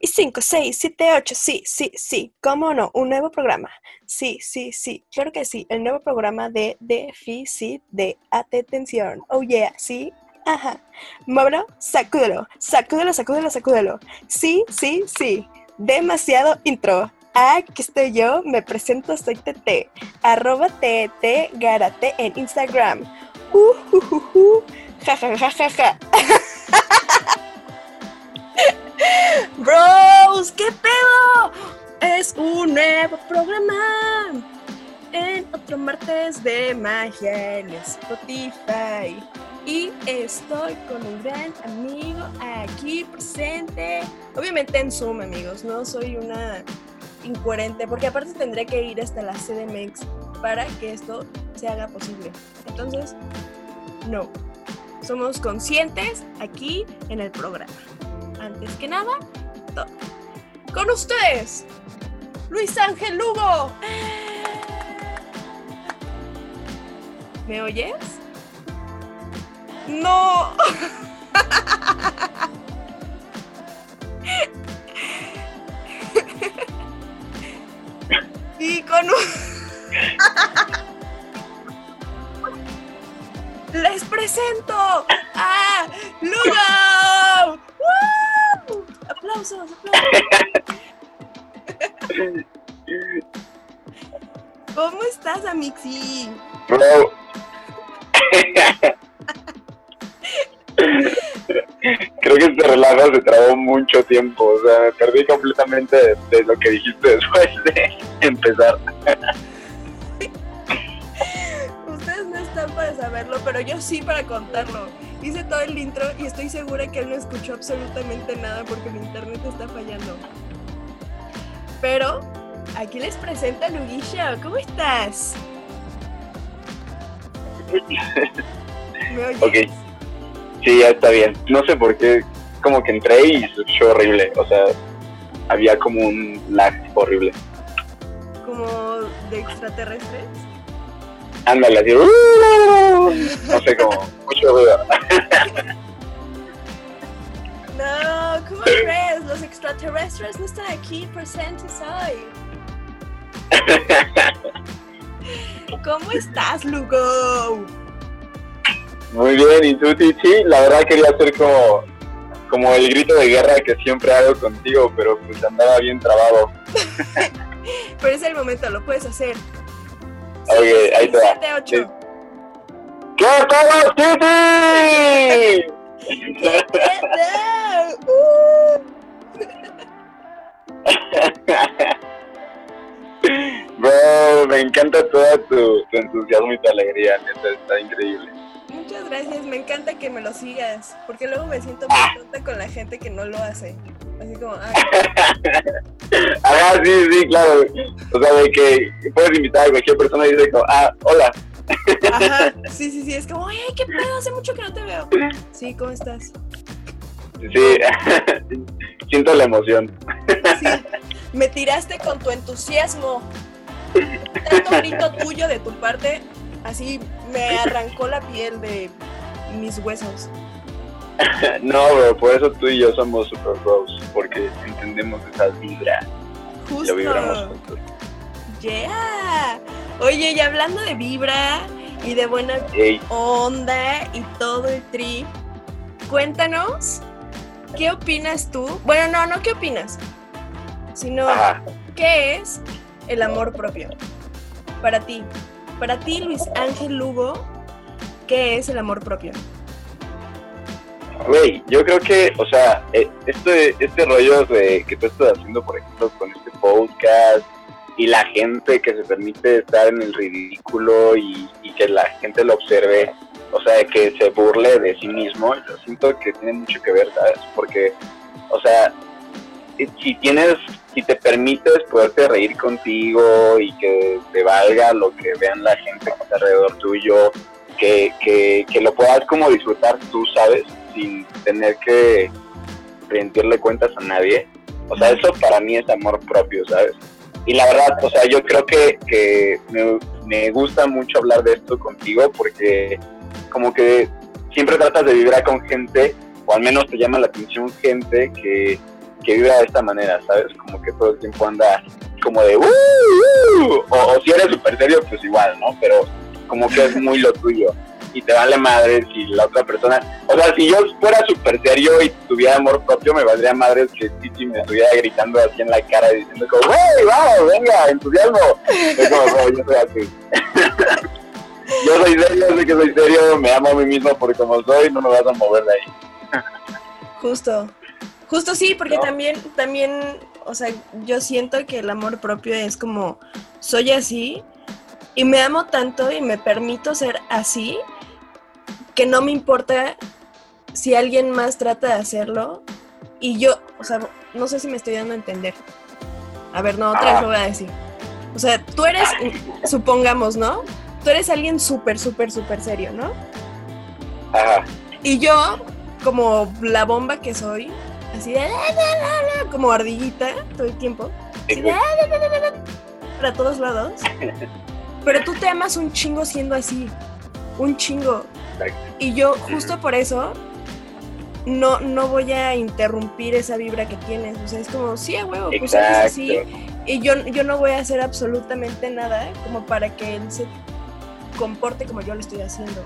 Y 5, 6, 7, 8, sí, sí, sí. ¿Cómo no? Un nuevo programa. Sí, sí, sí. Claro que sí. El nuevo programa de déficit de atención. Oh, yeah, sí. Ajá. Muévelo, sacúdelo, sacúdelo, sacúdelo, sacúdelo. Sí, sí, sí. Demasiado intro. Aquí estoy yo, me presento, soy TT. Arroba TT Garate en Instagram. Uh, uh, uh, uh. Ja, ja, ja, ja, ja. Bros, ¿qué pedo? Es un nuevo programa en otro martes de magia en Spotify. Y estoy con un gran amigo aquí presente. Obviamente en Zoom, amigos. No soy una incoherente, porque aparte tendré que ir hasta la CDMX para que esto se haga posible. Entonces, no. Somos conscientes aquí en el programa antes que nada. Con ustedes, Luis Ángel Lugo. ¿Me oyes? No. y con. Les presento a Lugo. Aplausos, aplausos. ¿Cómo estás, Amixi? Bro. Creo que este relajo se trabó mucho tiempo, o sea, me perdí completamente de, de lo que dijiste después de empezar. Ustedes no están para saberlo, pero yo sí para contarlo. Hice todo el intro y estoy segura que él no escuchó absolutamente nada porque mi internet está fallando. Pero aquí les presento a Luguillo. ¿Cómo estás? ¿Me oyes? Ok. Sí, ya está bien. No sé por qué, como que entré y se escuchó horrible, o sea, había como un lag horrible. ¿Como de extraterrestres? Ándale, así, "Uh", no sé, como mucho ruido. No, ¿cómo crees? Los extraterrestres no están aquí presentes hoy. ¿Cómo estás, Lugo? Muy bien, y tú, Tichi, la verdad quería hacer como, como el grito de guerra que siempre hago contigo, pero pues andaba bien trabado. Pero es el momento, lo puedes hacer. Ok, ahí te va. 7, 8. ¿Qué tal, Titi? Bro, me encanta toda tu, tu entusiasmo y tu alegría, neta, está increíble. Muchas gracias, me encanta que me lo sigas, porque luego me siento muy tonta con la gente que no lo hace. Así como, ay, Ajá, sí, sí, claro. O sea, de que puedes invitar a cualquier persona y dice como, ah, hola. ajá, sí, sí, sí, es como, ay, qué pedo, hace mucho que no te veo. Sí, ¿cómo estás? Sí, siento la emoción. Sí, me tiraste con tu entusiasmo. Tanto grito tuyo de tu parte, así me arrancó la piel de mis huesos. No, bro, por eso tú y yo somos super bros, porque entendemos esa vibra, lo vibramos Justo. juntos. Yeah. Oye, y hablando de vibra y de buena onda y todo el trip, cuéntanos, ¿qué opinas tú? Bueno, no, no qué opinas, sino ajá. qué es el amor propio para ti. Para ti, Luis Ángel Lugo, ¿qué es el amor propio? Güey, yo creo que, o sea, eh, este, este rollo de que tú estás haciendo, por ejemplo, con este podcast y la gente que se permite estar en el ridículo y, que la gente lo observe, o sea, que se burle de sí mismo, yo siento que tiene mucho que ver, ¿sabes? Porque, o sea, si- si tienes, si te permites poderte reír contigo y que te valga lo que vean la gente que está alrededor tuyo, que, que, que lo puedas como disfrutar tú, ¿sabes? Sin tener que rendirle cuentas a nadie. O sea, eso para mí es amor propio, ¿sabes? Y la verdad, o sea, yo creo que, me, gusta mucho hablar de esto contigo porque como que siempre tratas de vibrar con gente, o al menos te llama la atención gente que, que vive de esta manera, ¿sabes? Como que todo el tiempo anda como de, uh, uh", o, si eres súper serio, pues igual, ¿no? Pero como que es muy lo tuyo y te vale madre si la otra persona, o sea, si yo fuera súper serio y tuviera amor propio, me valdría madre que Titi me estuviera gritando así en la cara diciendo como, wey, vamos, venga, entusiasmo. Es como, no, yo soy así. yo soy serio, sé que soy serio, me amo a mí mismo por como soy, no me vas a mover de ahí. Justo. Justo sí, porque también, también, o sea, yo siento que el amor propio es como, soy así y me amo tanto y me permito ser así que no me importa si alguien más trata de hacerlo y yo, o sea, no sé si me estoy dando a entender. A ver, no, otra vez lo voy a decir. O sea, tú eres, supongamos, ¿no? Tú eres alguien súper, súper, súper serio, ¿no? Y yo, como la bomba que soy, así de como ardillita todo el tiempo. para todos lados. Pero tú te amas un chingo siendo así. Un chingo. Y yo justo por eso no, no voy a interrumpir esa vibra que tienes. O sea, es como, sí, a huevo, pues eres así. Y yo, yo no voy a hacer absolutamente nada como para que él se comporte como yo lo estoy haciendo.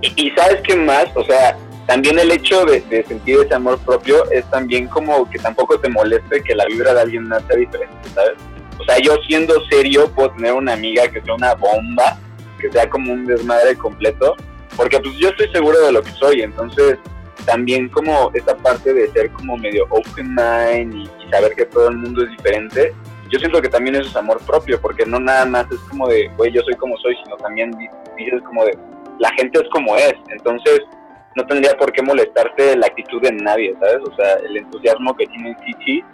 Y, sabes qué más, o sea, también el hecho de, sentir ese amor propio es también como que tampoco te moleste que la vibra de alguien más sea diferente, ¿sabes? O sea, yo siendo serio puedo tener una amiga que sea una bomba, que sea como un desmadre completo, porque pues yo estoy seguro de lo que soy, entonces también como esta parte de ser como medio open mind y, saber que todo el mundo es diferente, yo siento que también eso es amor propio, porque no nada más es como de, güey, yo soy como soy, sino también dices como de, la gente es como es, entonces no tendría por qué molestarte la actitud de nadie, ¿sabes? O sea, el entusiasmo que tiene Chichi,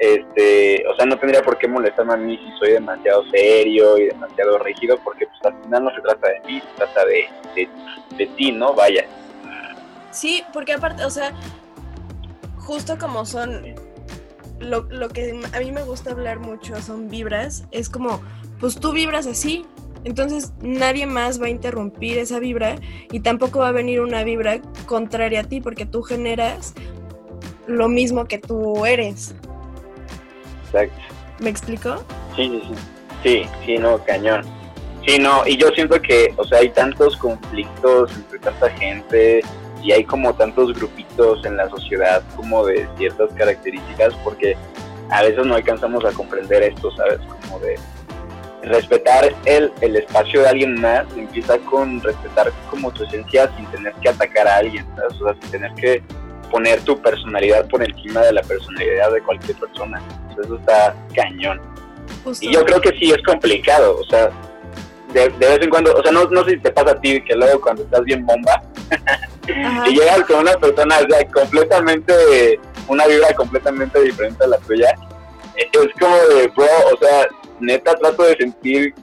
este, o sea, no tendría por qué molestarme a mí si soy demasiado serio y demasiado rígido, porque pues al final no se trata de mí, se trata de, de, ti, ¿no? Vaya. Sí, porque aparte, o sea, justo como son, lo, lo que a mí me gusta hablar mucho son vibras, es como, pues tú vibras así, entonces nadie más va a interrumpir esa vibra y tampoco va a venir una vibra contraria a ti porque tú generas lo mismo que tú eres. Exacto. ¿Me explico? Sí, sí, sí. Sí, sí, no, cañón. Sí, no, y yo siento que, o sea, hay tantos conflictos entre tanta gente y hay como tantos grupitos en la sociedad como de ciertas características porque a veces no alcanzamos a comprender esto, ¿sabes? Como de respetar el, el espacio de alguien más empieza con respetar como tu esencia sin tener que atacar a alguien, ¿sabes? O sea, sin tener que poner tu personalidad por encima de la personalidad de cualquier persona. Eso está cañón. Y yo creo que sí es complicado, o sea, de, vez en cuando, o sea, no, no sé si te pasa a ti que luego cuando estás bien bomba y llegas con una persona o completamente, una vibra completamente diferente a la tuya, es como de, bro, o sea, neta trato de sentir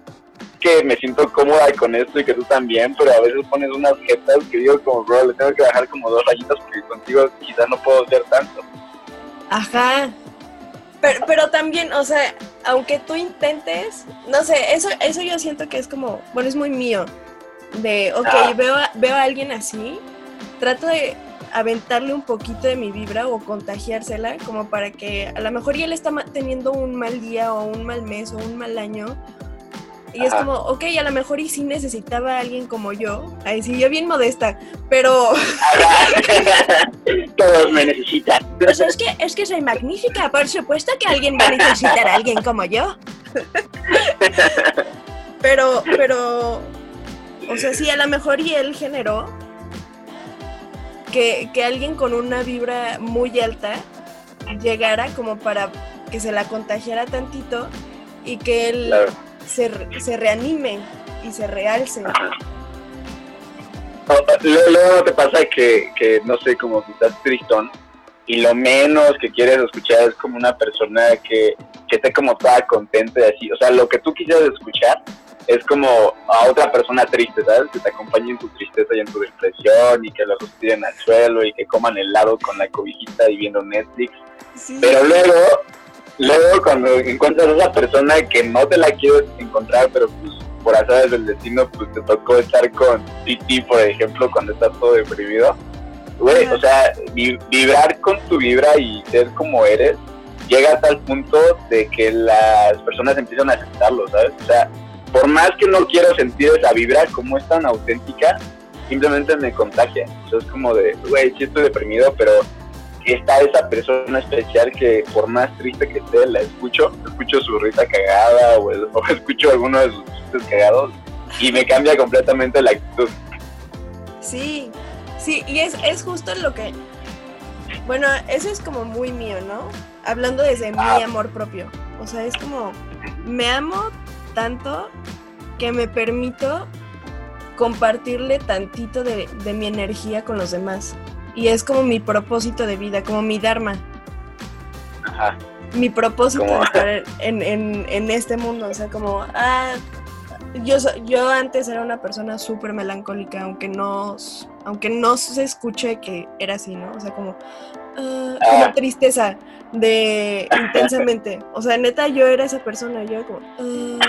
que me siento cómoda con esto y que tú también, pero a veces pones unas jetas que digo como, bro, le tengo que bajar como dos rayitas porque contigo quizás no puedo ser tanto. Ajá. Pero, pero también, o sea, aunque tú intentes, no sé, eso, eso yo siento que es como, bueno, es muy mío. De, ok, ah. veo, veo a alguien así, trato de aventarle un poquito de mi vibra o contagiársela, como para que a lo mejor ya él está teniendo un mal día o un mal mes o un mal año. Y es como, ok, a lo mejor y sí necesitaba a alguien como yo. Ahí sí, yo bien modesta, pero... Todos me necesitan. Pues es que, es que soy magnífica, por supuesto que alguien va a necesitar a alguien como yo. pero, pero... O sea, sí, a lo mejor y él generó que, alguien con una vibra muy alta llegara como para que se la contagiara tantito y que él se, se, reanime y se realce. Luego te pasa que, que, no sé, como que estás tristón y lo menos que quieres escuchar es como una persona que, que esté como toda contenta y así. O sea, lo que tú quisieras escuchar es como a otra persona triste, ¿sabes? Que te acompañe en tu tristeza y en tu depresión y que los tiren al suelo y que coman helado con la cobijita y viendo Netflix. Pero luego, luego cuando encuentras a esa persona que no te la quieres encontrar, pero pues por azares del destino, pues te tocó estar con Titi, por ejemplo, cuando estás todo deprimido, güey, o sea, vibrar con tu vibra y ser como eres, llega hasta el punto de que las personas empiezan a aceptarlo, ¿sabes? O sea, por más que no quiero sentir esa vibra, como es tan auténtica, simplemente me contagia. Eso es como de, güey, sí estoy deprimido, pero está esa persona especial que por más triste que esté, la escucho, escucho su risa cagada o, escucho alguno de sus chistes cagados y me cambia completamente la actitud. Sí, sí, y es, es justo lo que, bueno, eso es como muy mío, ¿no? Hablando desde mi ah. amor propio. O sea, es como, me amo tanto que me permito compartirle tantito de, de mi energía con los demás. Y es como mi propósito de vida, como mi dharma. Ajá. Mi propósito de estar en, en, en, este mundo. O sea, como, ah, yo, yo antes era una persona súper melancólica, aunque no, aunque no se escuche que era así, ¿no? O sea, como, uh, como tristeza de intensamente. O sea, neta, yo era esa persona. Yo como, uh,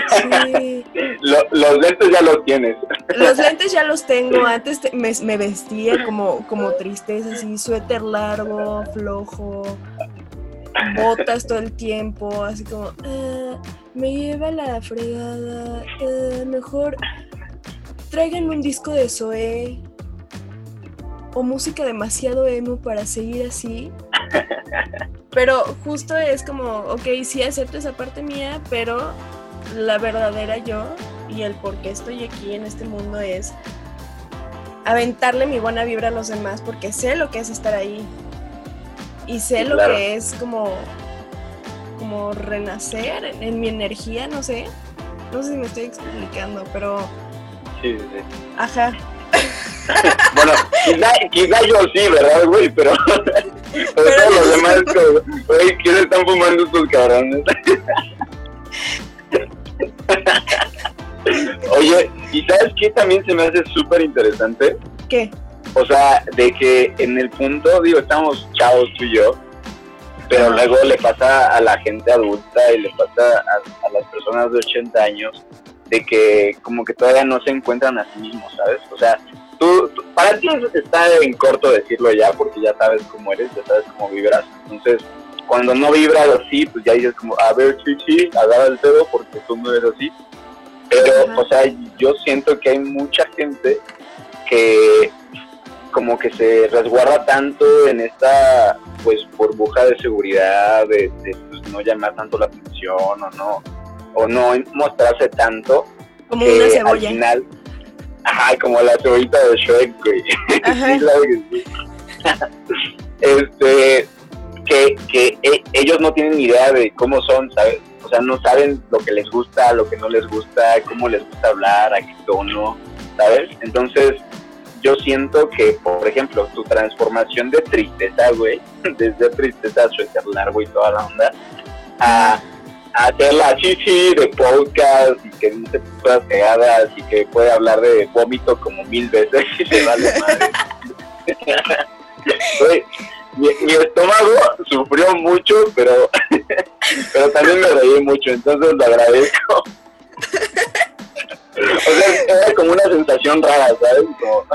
sí. los lentes ya los tienes. Los lentes ya los tengo. Antes me, me, vestía como, como tristeza, así, suéter largo, flojo, botas todo el tiempo, así como, uh, me lleva la fregada. mejor traigan un disco de Zoé o música demasiado emo para seguir así. Pero justo es como, ok, sí acepto esa parte mía, pero la verdadera yo y el por qué estoy aquí en este mundo es aventarle mi buena vibra a los demás porque sé lo que es estar ahí y sé lo que es como como renacer en, mi energía, no sé. No sé si me estoy explicando, pero sí, sí. Ajá. Bueno, quizá, yo sí, ¿verdad, güey? Pero, pero, todos los demás, güey, ¿quiénes están fumando estos cabrones? Oye, ¿y sabes qué también se me hace súper interesante? ¿Qué? O sea, de que en el punto, digo, estamos chavos tú y yo, pero luego le pasa a la gente adulta y le pasa a, a las personas de 80 años de que como que todavía no se encuentran a sí mismos, ¿sabes? O sea, tú, para ti está en corto decirlo ya, porque ya sabes cómo eres, ya sabes cómo vibras. Entonces, cuando no vibras así, pues ya dices como, a ver, chichi, agarra el dedo porque tú no eres así. Pero, o sea, yo siento que hay mucha gente que como que se resguarda tanto en esta pues burbuja de seguridad, de, pues, no llamar tanto la atención o no, o no mostrarse tanto. Como una cebolla. Al final, Ajá, como la cebollita de Shrek, güey. este, que, que e, ellos no tienen ni idea de cómo son, ¿sabes? O sea, no saben lo que les gusta, lo que no les gusta, cómo les gusta hablar, a qué tono, ¿sabes? Entonces, yo siento que, por ejemplo, tu transformación de tristeza, güey, desde tristeza a suéter largo y toda la onda, a hacer la chichi de podcast y que dice cosas pegadas y que puede hablar de vómito como mil veces y se vale madre. mi, mi, estómago sufrió mucho, pero, pero también me reí mucho, entonces lo agradezco. O sea, era como una sensación rara, ¿sabes? Como,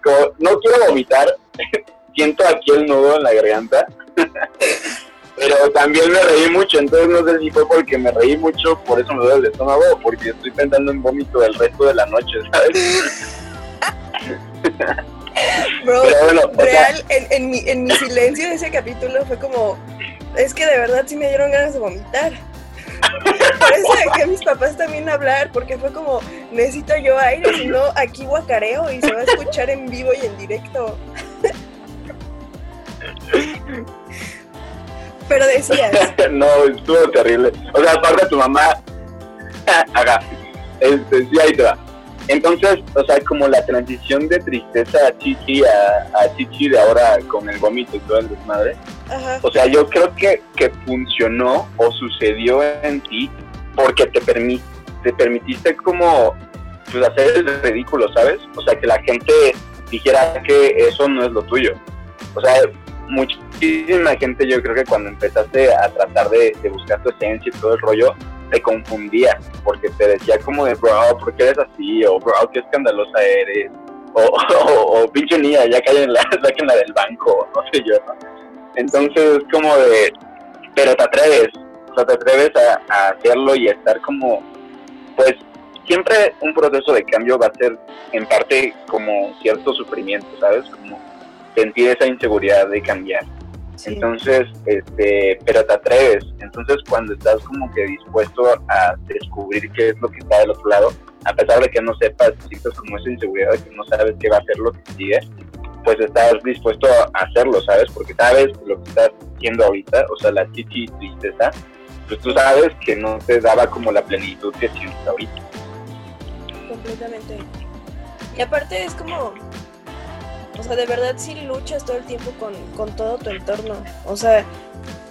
como no quiero vomitar, siento aquí el nudo en la garganta pero también me reí mucho, entonces no sé si fue porque me reí mucho, por eso me duele el estómago, o porque estoy pensando en vómito el resto de la noche, ¿sabes? Bro, real, en, mi, en mi silencio de ese capítulo fue como, es que de verdad sí me dieron ganas de vomitar. Por eso dejé a mis papás también hablar, porque fue como, necesito yo aire, si no aquí guacareo y se va a escuchar en vivo y en directo. Pero decías. no, estuvo terrible. O sea, aparte tu mamá, haga, este, sí, ahí te va. Entonces, o sea, como la transición de tristeza a Chichi a, a Chichi de ahora con el vómito y todo el desmadre. O sea, yo creo que, que funcionó o sucedió en ti porque te, permi te permitiste como pues, hacer el ridículo, ¿sabes? O sea, que la gente dijera que eso no es lo tuyo. O sea, muchísima gente yo creo que cuando empezaste a tratar de, buscar tu esencia y todo el rollo, te confundía, porque te decía como de, bro, ¿por qué eres así? O, bro, qué escandalosa eres. o, o, pinche niña, ya caen la, del banco, no sé yo, ¿no? Entonces, como de, pero te atreves, o sea, te atreves a, hacerlo y a estar como, pues, siempre un proceso de cambio va a ser en parte como cierto sufrimiento, ¿sabes? Como sentir esa inseguridad de cambiar. Entonces, este, pero te atreves. Entonces, cuando estás como que dispuesto a descubrir qué es lo que está del otro lado, a pesar de que no sepas, sientes como esa inseguridad de que no sabes qué va a ser lo que sigue, pues estás dispuesto a hacerlo, ¿sabes? Porque sabes lo que estás haciendo ahorita, o sea, la chichi tristeza, pues tú sabes que no te daba como la plenitud que sientes ahorita. Completamente. Y aparte es como, o sea, de verdad sí luchas todo el tiempo con, todo tu entorno. O sea,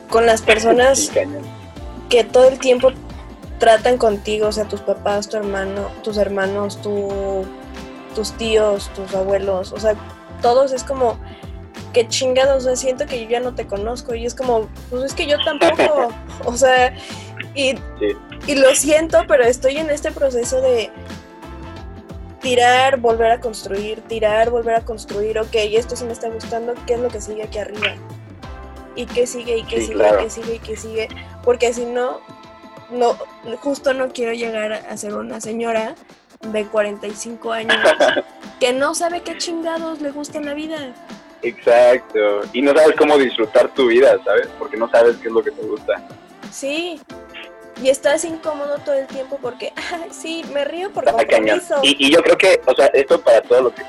con las personas que todo el tiempo tratan contigo, o sea, tus papás, tu hermano, tus hermanos, tu, tus tíos, tus abuelos, o sea, todos es como que chingados, o sea, siento que yo ya no te conozco y es como, pues es que yo tampoco, o sea, y, y lo siento, pero estoy en este proceso de tirar, volver a construir, tirar, volver a construir, ok, esto sí me está gustando, ¿qué es lo que sigue aquí arriba? ¿Y qué sigue? ¿Y qué sigue? ¿Y qué sigue? ¿Y qué sigue? Porque si no, no, justo no quiero llegar a ser una señora de 45 años que no sabe qué chingados le gusta en la vida. Exacto. Y no sabes cómo disfrutar tu vida, ¿sabes? Porque no sabes qué es lo que te gusta. Sí. Y estás incómodo todo el tiempo porque, sí, me río por compromiso. Y, y yo creo que, o sea, esto para todo lo que...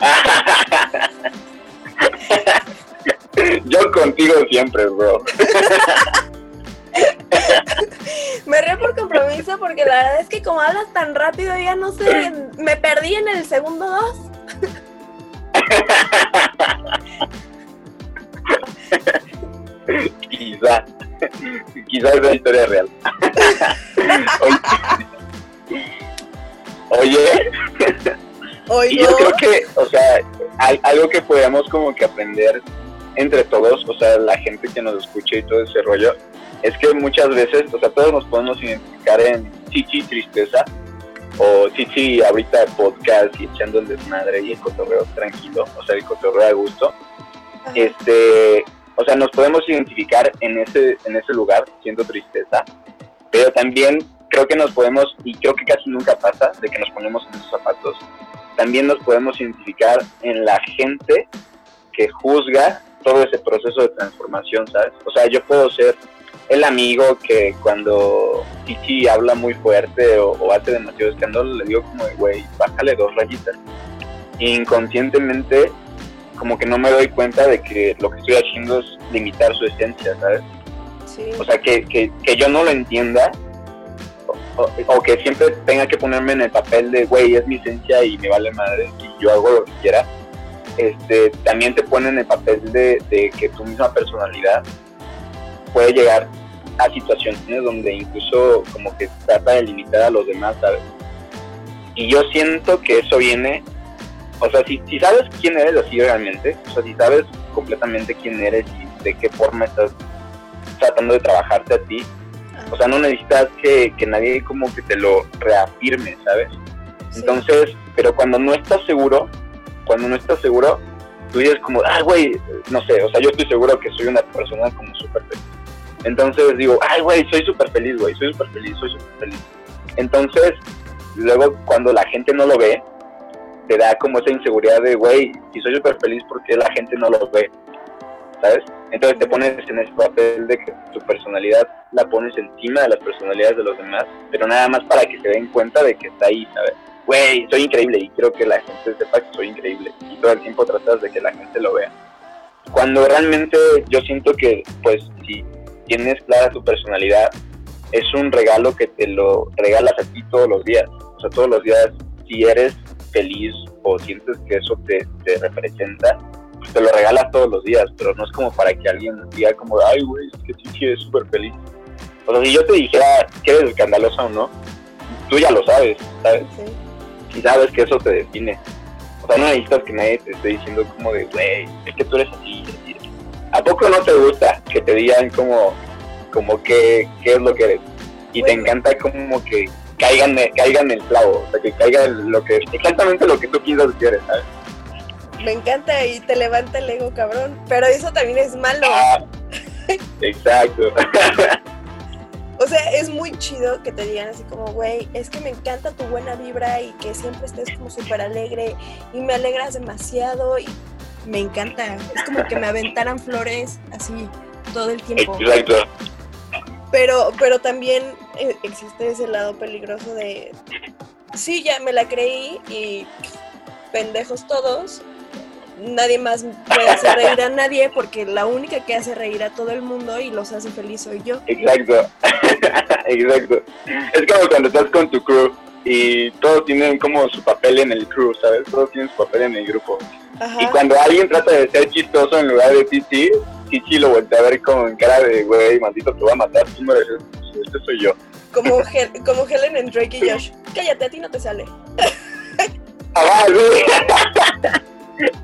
yo contigo siempre, bro. me río por compromiso porque la verdad es que como hablas tan rápido ya no sé, me perdí en el segundo dos. quizá, quizá es una historia real. Oye, Oye. yo creo que, o sea, algo que podemos como que aprender entre todos, o sea, la gente que nos escucha y todo ese rollo, es que muchas veces, o sea, todos nos podemos identificar en chichi tristeza o chichi ahorita podcast y echando el desmadre y el cotorreo tranquilo, o sea, el cotorreo a gusto. Este, o sea, nos podemos identificar en ese en ese lugar siendo tristeza, pero también creo que nos podemos y creo que casi nunca pasa de que nos ponemos en esos zapatos. También nos podemos identificar en la gente que juzga todo ese proceso de transformación, ¿sabes? O sea, yo puedo ser el amigo que cuando Chichi habla muy fuerte o, hace demasiado escándalo, le digo como, güey, bájale dos rayitas. inconscientemente, como que no me doy cuenta de que lo que estoy haciendo es limitar su esencia, ¿sabes? Sí. O sea, que, que, que yo no lo entienda o, que siempre tenga que ponerme en el papel de, güey, es mi esencia y me vale madre y yo hago lo que quiera. Este, también te pone en el papel de, de que tu misma personalidad puede llegar a situaciones donde incluso como que trata de limitar a los demás, ¿sabes? Y yo siento que eso viene, o sea, si, si sabes quién eres así realmente, o sea, si sabes completamente quién eres y de qué forma estás tratando de trabajarte a ti, o sea, no necesitas que, que nadie como que te lo reafirme, ¿sabes? Entonces, pero cuando no estás seguro, cuando no estás seguro, tú dices como, ah, güey, no sé, o sea, yo estoy seguro que soy una persona como súper feliz entonces digo, ay, güey, soy súper feliz, güey, soy súper feliz, soy súper feliz. Entonces, luego cuando la gente no lo ve, te da como esa inseguridad de, güey, si soy súper feliz, ¿por qué la gente no lo ve? ¿Sabes? Entonces te pones en ese papel de que tu personalidad la pones encima de las personalidades de los demás, pero nada más para que se den cuenta de que está ahí, ¿sabes? Güey, soy increíble y quiero que la gente sepa que soy increíble y todo el tiempo tratas de que la gente lo vea. Cuando realmente yo siento que, pues, si tienes clara tu personalidad, es un regalo que te lo regalas a ti todos los días. O sea, todos los días, si eres feliz o sientes que eso te, representa, pues te lo regalas todos los días, pero no es como para que alguien diga como, ay, güey, es que sí, eres súper feliz. O sea, si yo te dijera que eres escandalosa o no, tú ya lo sabes, ¿sabes? Sí. Y sabes que eso te define. O sea, no necesitas que nadie te esté diciendo como de, güey, es que tú eres así, así, ¿A poco no te gusta que te digan como, como qué, qué es lo que eres? Y te encanta como que caigan, caigan el clavo, o sea, que caiga lo que, exactamente lo que tú piensas que eres, ¿sabes? Me encanta y te levanta el ego, cabrón, pero eso también es malo. Ah, exacto. O sea, es muy chido que te digan así como, güey, es que me encanta tu buena vibra y que siempre estés como súper alegre y me alegras demasiado y me encanta. Es como que me aventaran flores así todo el tiempo. Exacto. Pero, pero también existe ese lado peligroso de, sí, ya me la creí y pendejos todos, nadie más puede hacer reír a nadie porque la única que hace reír a todo el mundo y los hace feliz soy yo. Exacto, exacto. Es como cuando estás con tu crew y todos tienen como su papel en el crew, ¿sabes? Todos tienen su papel en el grupo. Y cuando alguien trata de ser chistoso en lugar de Titi, Titi lo voltea a ver como en cara de, güey, maldito, te voy a matar, tú me este soy yo. Como, como Helen en Drake y Josh. Cállate, a ti no te sale. Ah, sí.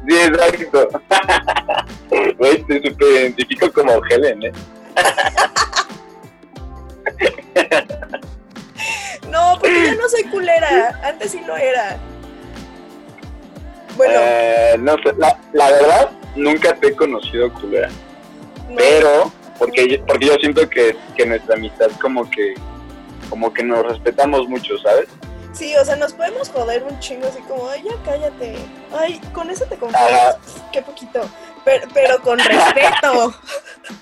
Sí, exacto. Güey, te identifico como Helen, ¿eh? No, porque yo no soy culera. Antes sí lo era. Bueno. Eh, no sé, la, la, verdad, nunca te he conocido culera. Pero, porque, porque yo siento que, que nuestra amistad como que, como que nos respetamos mucho, ¿sabes? Sí, o sea, nos podemos joder un chingo así como, ay, ya cállate. Ay, con eso te confundes. Qué poquito. Pero, pero con respeto.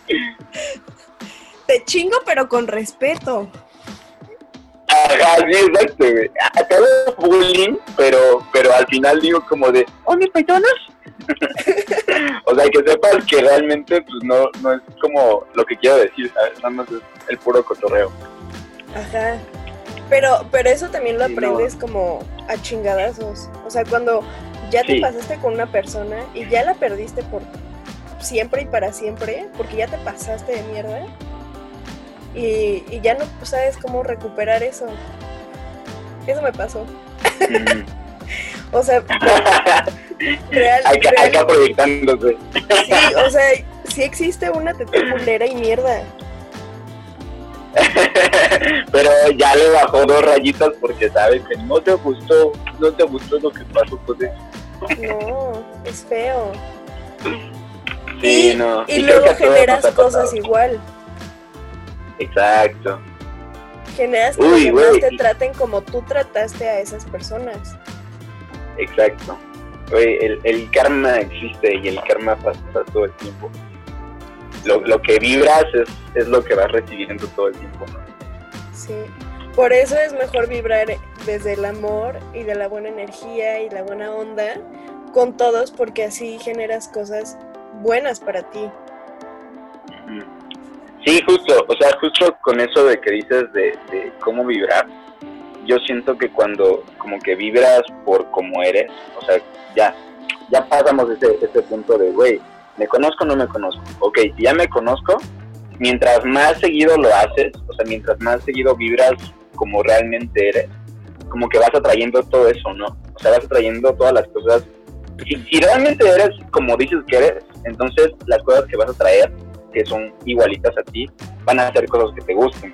te chingo, pero con respeto. Ajá, sí, exacto, güey. Acabo bullying, pero, pero al final digo como de, ¿oh, me perdonas? o sea, que sepas que realmente pues no, no es como lo que quiero decir, ¿sabes? Nada más es el puro cotorreo. Ajá. Pero, pero eso también lo aprendes como a chingadazos. O sea, cuando ya te pasaste con una persona y ya la perdiste por siempre y para siempre, porque ya te pasaste de mierda, y, y ya no sabes cómo recuperar eso. Eso me pasó. Mm. o sea, real, acá, acá proyectándose. Sí, o sea, sí existe una teta culera y mierda. Pero ya le bajó dos rayitas porque sabe que no te gustó, no te gustó lo que pasó con eso. No, es feo. Sí, y, no. Y, luego generas cosas igual. Exacto. Generas que los demás te traten como tú trataste a esas personas. Exacto. Oye, el, el karma existe y el karma pasa todo el tiempo lo, lo que vibras es, es, lo que vas recibiendo todo el tiempo. Sí, por eso es mejor vibrar desde el amor y de la buena energía y la buena onda con todos porque así generas cosas buenas para ti. Sí, justo, o sea, justo con eso de que dices de, de cómo vibrar, yo siento que cuando como que vibras por cómo eres, o sea, ya, ya pasamos ese, ese punto de, güey, ¿me conozco o no me conozco? Ok, si ya me conozco, mientras más seguido lo haces, o sea, mientras más seguido vibras como realmente eres, como que vas atrayendo todo eso, ¿no? O sea, vas atrayendo todas las cosas. Si, realmente eres como dices que eres, entonces las cosas que vas a traer, que son igualitas a ti, van a ser cosas que te gusten,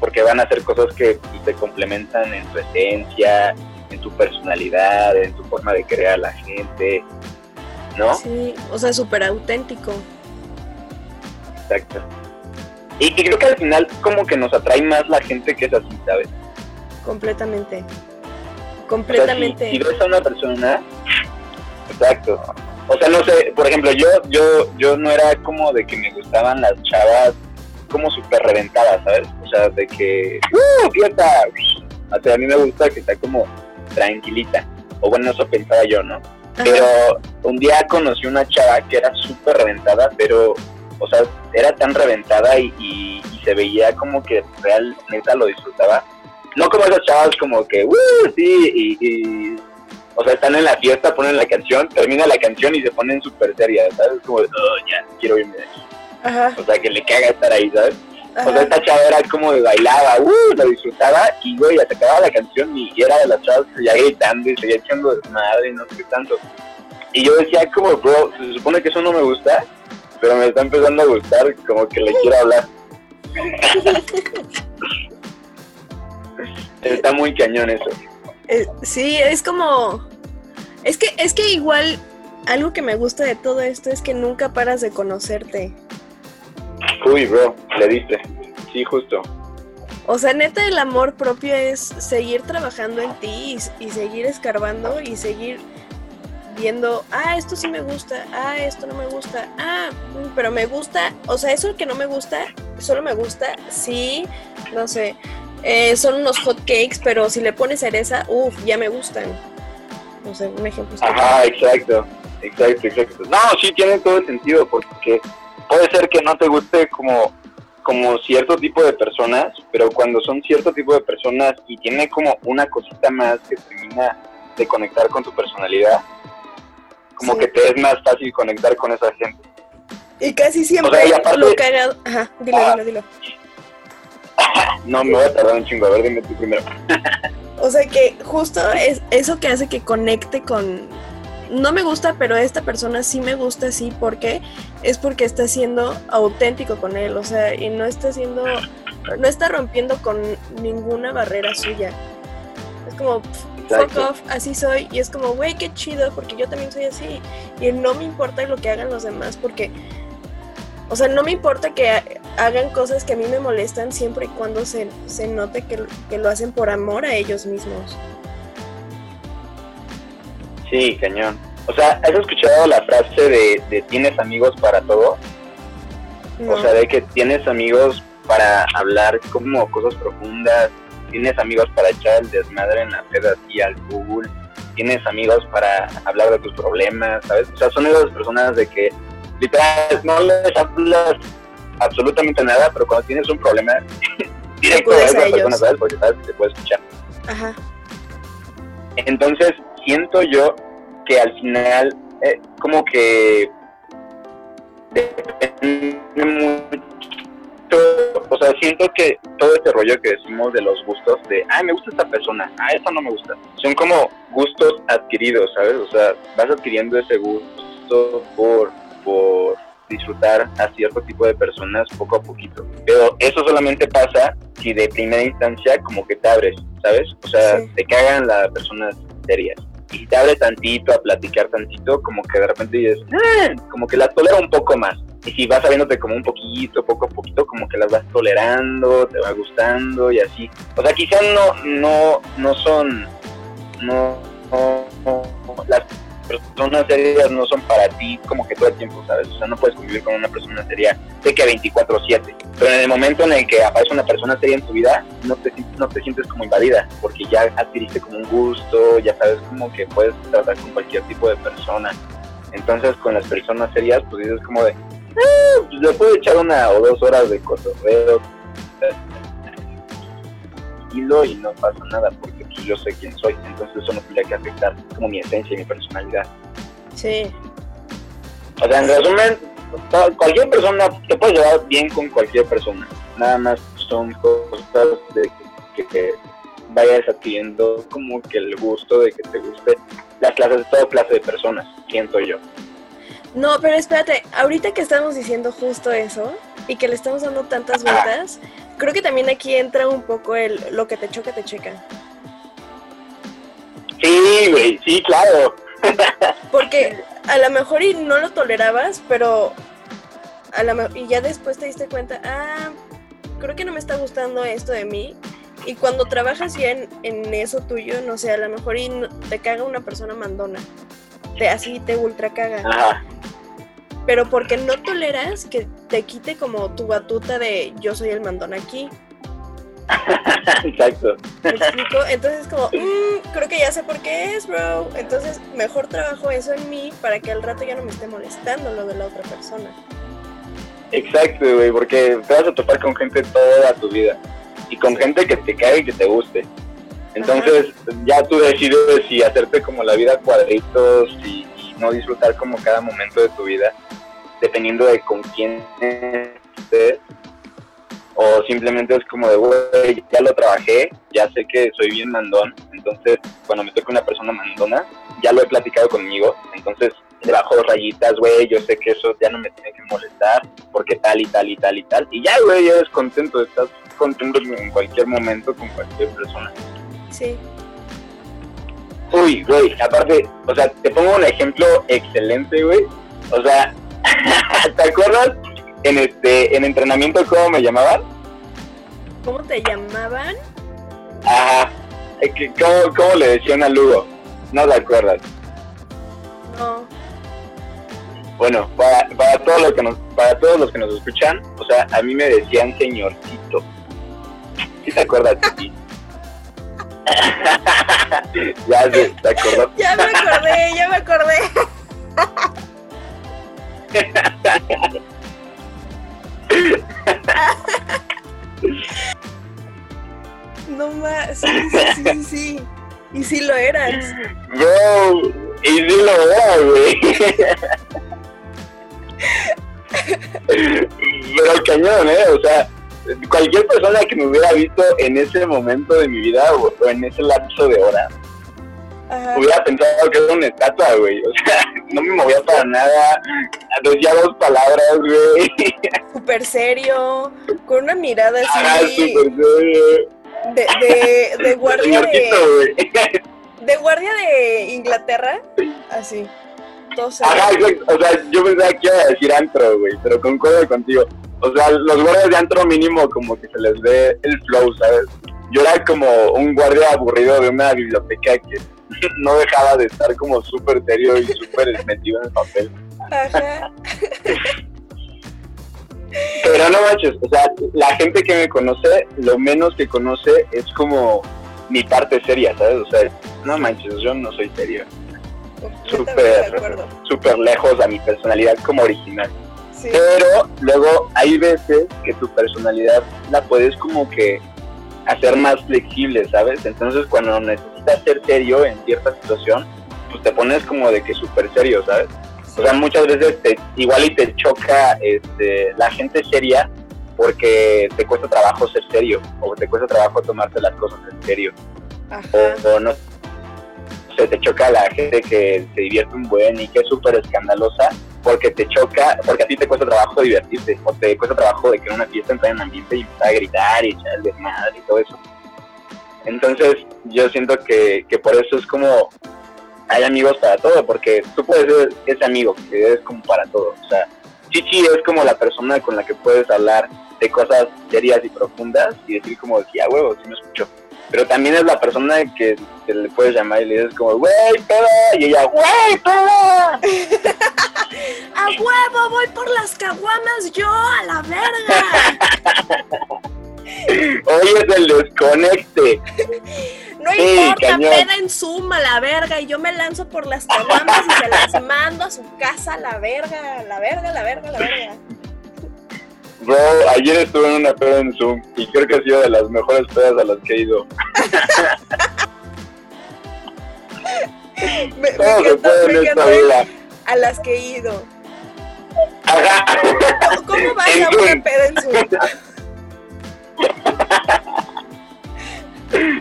porque van a ser cosas que te complementan en tu esencia, en tu personalidad, en tu forma de crear a la gente, ¿no? Sí, o sea, súper auténtico. Exacto. Y, creo que al final como que nos atrae más la gente que es así, ¿sabes? Completamente. Completamente. si, ves a una persona, exacto. O sea, no sé, por ejemplo, yo, yo, yo no era como de que me gustaban las chavas como súper reventadas, ¿sabes? O sea, de que, ¡uh, fiesta! O sea, a mí me gusta que está como tranquilita. O bueno, eso pensaba yo, ¿no? Pero un día conocí una chava que era súper reventada, pero, o sea, era tan reventada y, se veía como que realmente lo disfrutaba. No como esas chavas como que, ¡uh! Sí, y, o sea, están en la fiesta, ponen la canción, termina la canción y se ponen súper serias, ¿sabes? Como, oh, ya, quiero irme de aquí. O sea, que le caga estar ahí, ¿sabes? O sea, esta chava era como de bailaba, uh, lo disfrutaba y, güey, ya se acababa la canción y era de las chavas que seguía gritando y seguía echando desmadre y no sé qué tanto. Y yo decía como, bro, se supone que eso no me gusta, pero me está empezando a gustar, como que le quiero hablar. Está muy cañón eso. Eh, sí, es como... Es que, es que igual algo que me gusta de todo esto es que nunca paras de conocerte. Uy, bro, le diste. Sí, justo. O sea, neta, el amor propio es seguir trabajando en ti y, y, seguir escarbando y seguir viendo, ah, esto sí me gusta, ah, esto no me gusta, ah, mm, pero me gusta, o sea, eso que no me gusta, solo me gusta, sí, no sé, eh, son unos hot cakes, pero si le pones cereza, uff, ya me gustan. No sé, un ejemplo. Ajá, exacto, exacto, exacto. No, sí, tiene todo el sentido, porque puede ser que no te guste como como cierto tipo de personas, pero cuando son cierto tipo de personas y tiene como una cosita más que termina de conectar con tu personalidad, como que te es más fácil conectar con esa gente. Y casi siempre lo cagado. Ajá, dilo, ah. dilo, dilo. no, me voy a tardar un chingo. A ver, dime tú primero. o sea que justo es eso que hace que conecte con. No me gusta, pero esta persona sí me gusta, sí. ¿Por qué? Es porque está siendo auténtico con él. O sea, y no está siendo. No está rompiendo con ninguna barrera suya. Es como, fuck off, así soy. Y es como, güey, qué chido, porque yo también soy así. Y no me importa lo que hagan los demás, porque, o sea, no me importa que hagan cosas que a mí me molestan siempre y cuando se, se note que, que lo hacen por amor a ellos mismos. Sí, cañón. O sea, ¿has escuchado la frase de, de tienes amigos para todo? O sea, de que tienes amigos para hablar como cosas profundas, tienes amigos para echar el desmadre en la peda así al Google, tienes amigos para hablar de tus problemas, ¿sabes? O sea, son esas personas de que literal no les hablas absolutamente nada, pero cuando tienes un problema, directo a esa persona, ¿sabes? Porque sabes que te puede escuchar. Ajá. Entonces, siento yo que al final, eh, como que depende mucho o sea, siento que todo este rollo que decimos de los gustos, de, ay, me gusta esta persona, ah, esta no me gusta, son como gustos adquiridos, ¿sabes? O sea, vas adquiriendo ese gusto por, por disfrutar a cierto tipo de personas poco a poquito. Pero eso solamente pasa si de primera instancia como que te abres, ¿sabes? O sea, te cagan las personas serias. Y si te abres tantito a platicar tantito, como que de repente dices, ah", como que la tolera un poco más y si vas sabiéndote como un poquito, poco a poquito, como que las vas tolerando, te va gustando y así. O sea, quizás no, no, no son, no, las personas serias no son para ti como que todo el tiempo, ¿sabes? O sea, no puedes convivir con una persona seria de que 24/7. Pero en el momento en el que aparece una persona seria en tu vida, no te, no te sientes como invadida, porque ya adquiriste como un gusto, ya sabes como que puedes tratar con cualquier tipo de persona. Entonces con las personas serias, pues dices como de, eh, le puedo echar una o dos horas de cotorreo y no pasa nada porque pues, yo sé quién soy, entonces eso no tendría que afectar como mi esencia y mi personalidad. Sí. O sea, en resumen, cualquier persona, te puedes llevar bien con cualquier persona, nada más son cosas de que, vayas adquiriendo como que el gusto de que te guste las clases, de toda clase de personas, siento yo. No, pero espérate, ahorita que estamos diciendo justo eso y que le estamos dando tantas vueltas, creo que también aquí entra un poco el lo que te choca, te checa. Sí, güey, sí, claro. Porque a lo mejor y no lo tolerabas, pero a la, y ya después te diste cuenta, ah, creo que no me está gustando esto de mí. Y cuando trabajas bien en eso tuyo, no sé, a lo mejor y te caga una persona mandona. Te, así te ultra caga. Ajá pero porque no toleras que te quite como tu batuta de yo soy el mandón aquí. Exacto. ¿Me explico? Entonces como, mm, creo que ya sé por qué es, bro. Entonces mejor trabajo eso en mí para que al rato ya no me esté molestando lo de la otra persona. Exacto, güey, porque te vas a topar con gente toda tu vida. Y con gente que te cae y que te guste. Entonces ya tú decides si hacerte como la vida cuadritos y no disfrutar como cada momento de tu vida, dependiendo de con quién estés, o simplemente es como de, güey, ya lo trabajé, ya sé que soy bien mandón, entonces cuando me toca una persona mandona, ya lo he platicado conmigo, entonces le bajo rayitas, güey, yo sé que eso ya no me tiene que molestar, porque tal y tal y tal y tal. Y ya, güey, ya eres contento, estás contento en cualquier momento con cualquier persona. Sí. Uy, güey, aparte, o sea, te pongo un ejemplo excelente, güey. O sea, ¿te acuerdas en este en entrenamiento cómo me llamaban? ¿Cómo te llamaban? Ajá. ¿Cómo, cómo le decían a Lugo? No te acuerdas. No. Bueno, para, para, todos los que nos, para todos los que nos escuchan, o sea, a mí me decían señorcito. ¿Sí te acuerdas de ti? ya sé, ¿te acordás? Ya me acordé, ya me acordé. No más, sí, sí, sí, sí. Y sí lo eras. Bro, y sí lo era, güey. Pero cañón, ¿eh? O sea, cualquier persona que me hubiera visto en ese momento de mi vida o en ese lapso de hora, Ajá. hubiera pensado que era una estatua, güey. O sea, no me movía para nada. Decía dos palabras, güey. Súper serio, con una mirada Ah, así súper serio. de, de, de guardia de, de guardia de Inglaterra. Así. Serio. Ajá. O sea, yo pensaba que iba a decir antro, güey, pero concuerdo contigo. O sea, los guardias de antro mínimo como que se les ve el flow, ¿sabes? Yo era como un guardia aburrido de una biblioteca que no dejaba de estar como súper serio y súper metido en el papel. Ajá. Pero no manches, o sea, la gente que me conoce, lo menos que conoce es como mi parte seria, ¿sabes? O sea, no manches, yo no soy serio. Súper, súper lejos a mi personalidad como original. Sí. Pero luego hay veces que tu personalidad la puedes como que hacer más flexible, ¿sabes? Entonces cuando necesitas ser serio en cierta situación, pues te pones como de que súper serio, ¿sabes? O sea, muchas veces te, igual y te choca este, la gente seria porque te cuesta trabajo ser serio o te cuesta trabajo tomarte las cosas en serio o, o no sé, te choca la gente que se divierte un buen y que es súper escandalosa porque te choca, porque a ti te cuesta trabajo divertirte o te cuesta trabajo de que en una fiesta entrar en un ambiente y empezar a gritar y echar el desmadre y todo eso. Entonces yo siento que, que por eso es como hay amigos para todo, porque tú puedes ser ese amigo que es como para todo. O sea, Chichi es como la persona con la que puedes hablar de cosas serias y profundas y decir como, sí, a huevo, sí me escucho. Pero también es la persona que, que le puedes llamar y le dices como, güey, peda, y ella, güey, peda. ¡A huevo! ¡Voy por las caguamas yo! ¡A la verga! Hoy es el desconecte. No Sí, importa, cañón. peda en suma, la verga. Y yo me lanzo por las caguamas y se las mando a su casa, la verga, la verga, la verga, la verga. Bro, ayer estuve en una peda en Zoom y creo que ha sido de las mejores pedas a las que he ido. Me, me Todo se puede en esta vida. a las que he ido. Ajá. ¿Cómo- ¿Cómo vas a una peda en Zoom?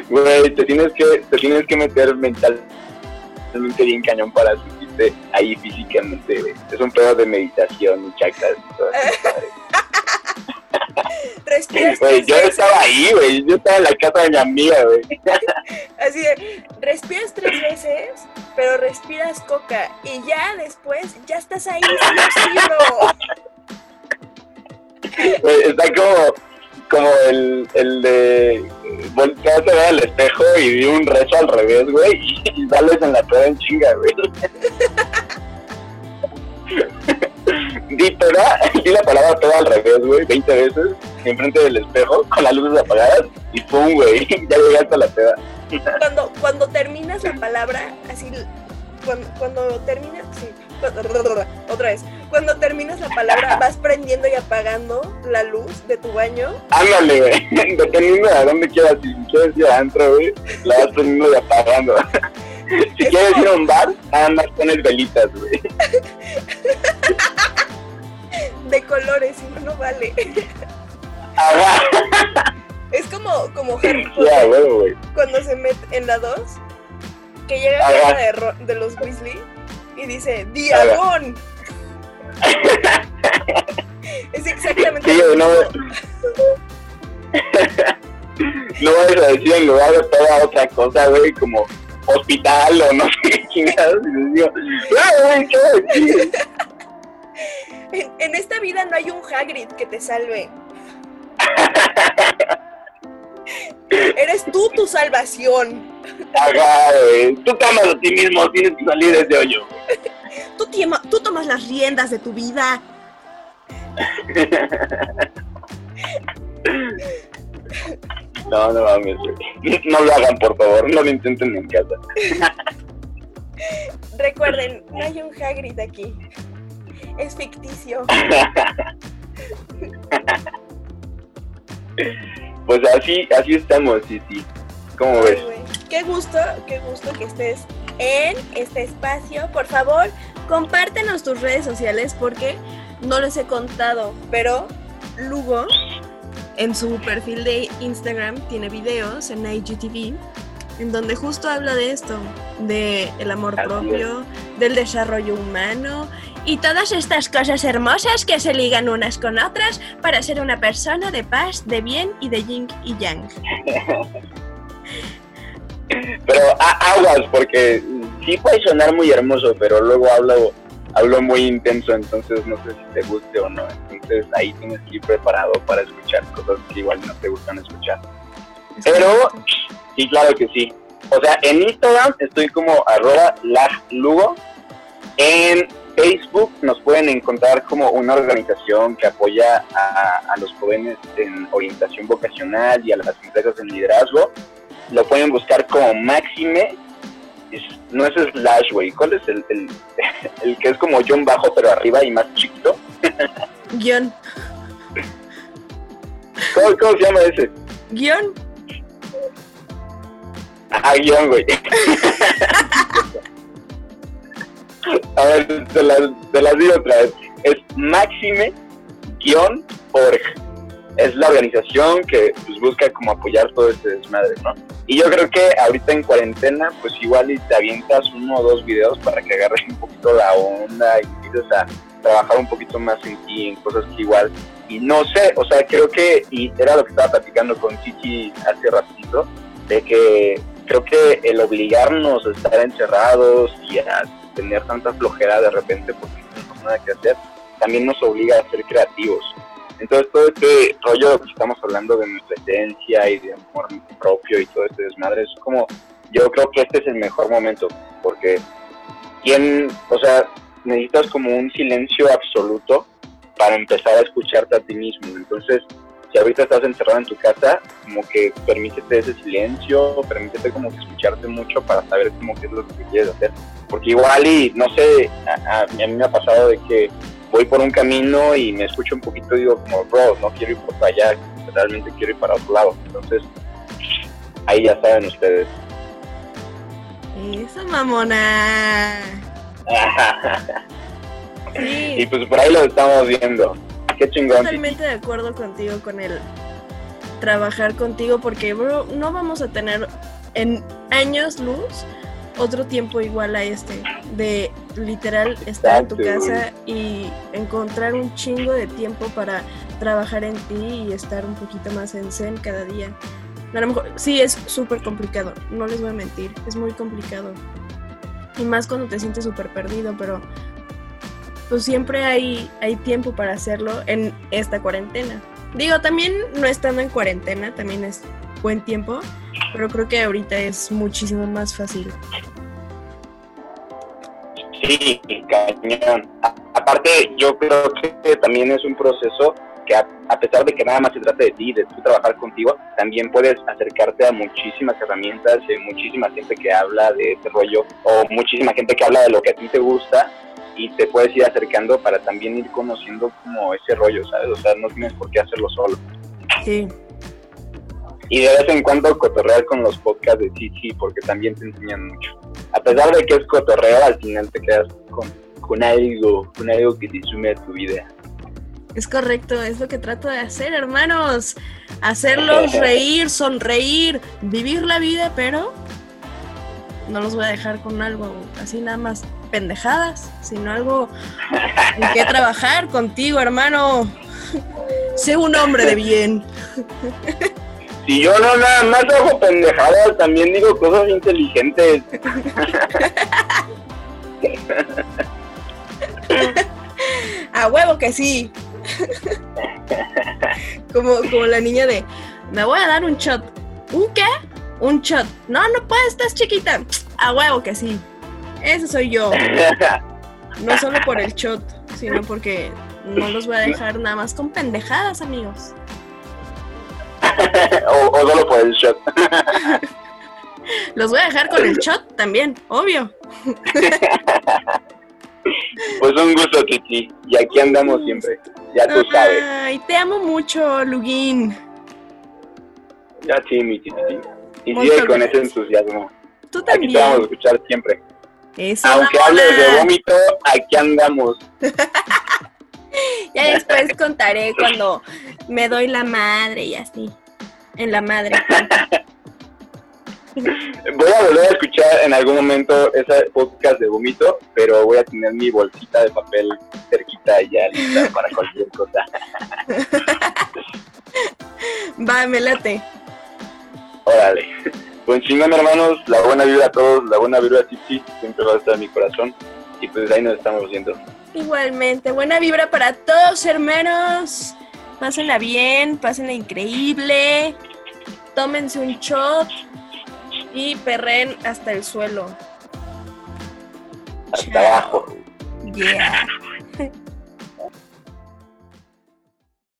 Güey, te tienes que, te tienes que meter mentalmente bien cañón para sentirte ahí físicamente, güey. Es un pedo de meditación y chakras y todo. Respiras yo estaba ahí, güey. Yo estaba en la casa de mi amiga, güey. Así de, respiras tres veces, pero respiras coca. Y ya después, ya estás ahí, sí, Está como, como el, el de voltearse a al espejo y di un rezo al revés, güey, y, y sales en la peda en chinga, güey. Di peda, di la palabra peda al revés, güey, 20 veces, enfrente del espejo, con las luces apagadas, y pum, güey, ya llegaste a la peda. Cuando, cuando terminas la palabra, así, cuando, cuando terminas, sí, otra vez, cuando terminas la palabra, vas prendiendo y apagando la luz de tu baño. Ándale, güey, dependiendo de dónde quieras, si quieres ir adentro, güey, la vas prendiendo y apagando. Si Es quieres ir a un bar, nada más pones velitas, güey. de colores, si no, no vale. Ajá. Es como, como Harry Potter güey. cuando se mete en la 2, que llega a casa de, de los Weasley y dice, ¡Diagón! Es exactamente Sí, lo no. no vayas a decir en lugar de toda otra cosa, güey, como hospital o no sé qué chingados. Y les digo, "Ah, güey, ¿qué voy a decir?". En, en esta vida no hay un Hagrid que te salve. Eres tú tu salvación. Ajá, güey. Tú te amas a ti mismo, tienes que salir de ese hoyo. Tú, tiema- tú tomas las riendas de tu vida. No, no mames. No lo hagan, por favor, no lo intenten en casa. Recuerden, no hay un Hagrid aquí. Es ficticio. Pues así, así estamos, sí, sí. ¿Cómo Ay, ves? Qué gusto, qué gusto que estés en este espacio. Por favor, compártenos tus redes sociales porque no les he contado, pero Lugo en su perfil de Instagram tiene videos en IGTV en donde justo habla de esto, de el amor Así propio, del desarrollo humano y todas estas cosas hermosas que se ligan unas con otras para ser una persona de paz, de bien y de yin y yang. Pero aguas, porque sí puede sonar muy hermoso, pero luego hablo, hablo muy intenso, entonces no sé si te guste o no. Entonces ahí tienes que ir preparado para escuchar cosas que igual no te gustan escuchar. Pero- Sí, claro que sí. O sea, en Instagram estoy como arroba laglugo. En Facebook nos pueden encontrar como una organización que apoya a, a los jóvenes en orientación vocacional y a las empresas en liderazgo. Lo pueden buscar como Máxime. No es slash, güey. ¿Cuál es el, el, el que es como John bajo pero arriba y más chiquito? Guión. ¿Cómo, cómo se llama ese? Guión. Ah, guion, güey. A ver, te las, te las digo otra vez. Es Maxime-org. Es la organización que pues, busca como apoyar todo este desmadre, ¿no? Y yo creo que ahorita en cuarentena, pues igual y te avientas uno o dos videos para que agarres un poquito la onda y empieces a trabajar un poquito más en ti, en cosas que igual. Y no sé, o sea, creo que, y era lo que estaba platicando con Chichi hace ratito, de que creo que el obligarnos a estar encerrados y a tener tanta flojera de repente porque no tenemos nada que hacer, también nos obliga a ser creativos. Entonces todo este rollo que estamos hablando de nuestra esencia y de amor propio y todo este desmadre es como, yo creo que este es el mejor momento porque ¿quién, o sea, necesitas como un silencio absoluto para empezar a escucharte a ti mismo. Entonces, si ahorita estás encerrado en tu casa, como que permítete ese silencio, permítete como que escucharte mucho para saber como qué es lo que quieres hacer. Porque igual y, no sé, a, a- a mí me ha pasado de que voy por un camino y me escucho un poquito y digo como, bro, no quiero ir por allá, realmente quiero ir para otro lado. Entonces, ahí ya saben ustedes. Esa mamona. y Sí, pues por ahí lo estamos viendo. Qué chingón. totalmente de acuerdo contigo con el trabajar contigo porque, bro, no vamos a tener en años luz otro tiempo igual a este de literal estar en tu casa y encontrar un chingo de tiempo para trabajar en ti y estar un poquito más en zen cada día. A lo mejor sí es súper complicado, no les voy a mentir, es muy complicado. Y más cuando te sientes súper perdido, pero pues siempre hay, hay tiempo para hacerlo en esta cuarentena. Digo, también no estando en cuarentena, también es buen tiempo, pero creo que ahorita es muchísimo más fácil. Sí, cañón. Aparte, yo creo que también es un proceso que a, a pesar de que nada más se trata de ti, de tú trabajar contigo, también puedes acercarte a muchísimas herramientas, y muchísima gente que habla de este rollo, o muchísima gente que habla de lo que a ti te gusta, y te puedes ir acercando para también ir conociendo como ese rollo, ¿sabes? O sea, no tienes por qué hacerlo solo. Sí, Y de vez en cuando cotorrear con los podcasts de Chichi, porque también te enseñan mucho. A pesar de que es cotorreo, al final te quedas con, con algo, con algo que te sume a tu vida. es correcto, es lo que trato de hacer, hermanos. Hacerlos reír, sonreír, vivir la vida, pero no los voy a dejar con algo así nada más pendejadas, sino algo en que trabajar contigo, hermano. Sé un hombre de bien. Si yo no nada más hago pendejadas, también digo cosas inteligentes. A huevo que sí. como, como la niña de, me voy a dar un shot. ¿Un qué? Un shot. No, no puedes, estás chiquita. A huevo que sí. Ese soy yo. No solo por el shot, sino porque no los voy a dejar nada más con pendejadas, amigos. o, o solo por el shot. Los voy a dejar con el shot también, obvio. Pues un gusto, Titi. Y aquí andamos siempre. Ya tú sabes. Ay, te amo mucho, Lugin. Ya sí, mi Titi. Y sigue con ese entusiasmo. Tú Aquí te vamos a también. escuchar siempre. Eso, Aunque hables de vómito, aquí andamos. Ya después contaré cuando me doy la madre y así. En la madre. Voy a volver a escuchar en algún momento ese podcast de vómito, pero voy a tener mi bolsita de papel cerquita ya lista para cualquier cosa. Va, me late. Órale. Pues chingón, hermanos. La buena vibra a todos, la buena vibra a Titi. Siempre va a estar en mi corazón. Y pues ahí nos estamos viendo. Igualmente, buena vibra para todos, hermanos. Pásenla bien, pásenla increíble. Tómense un shot y perren hasta el suelo. Hasta Chao. abajo. Yeah.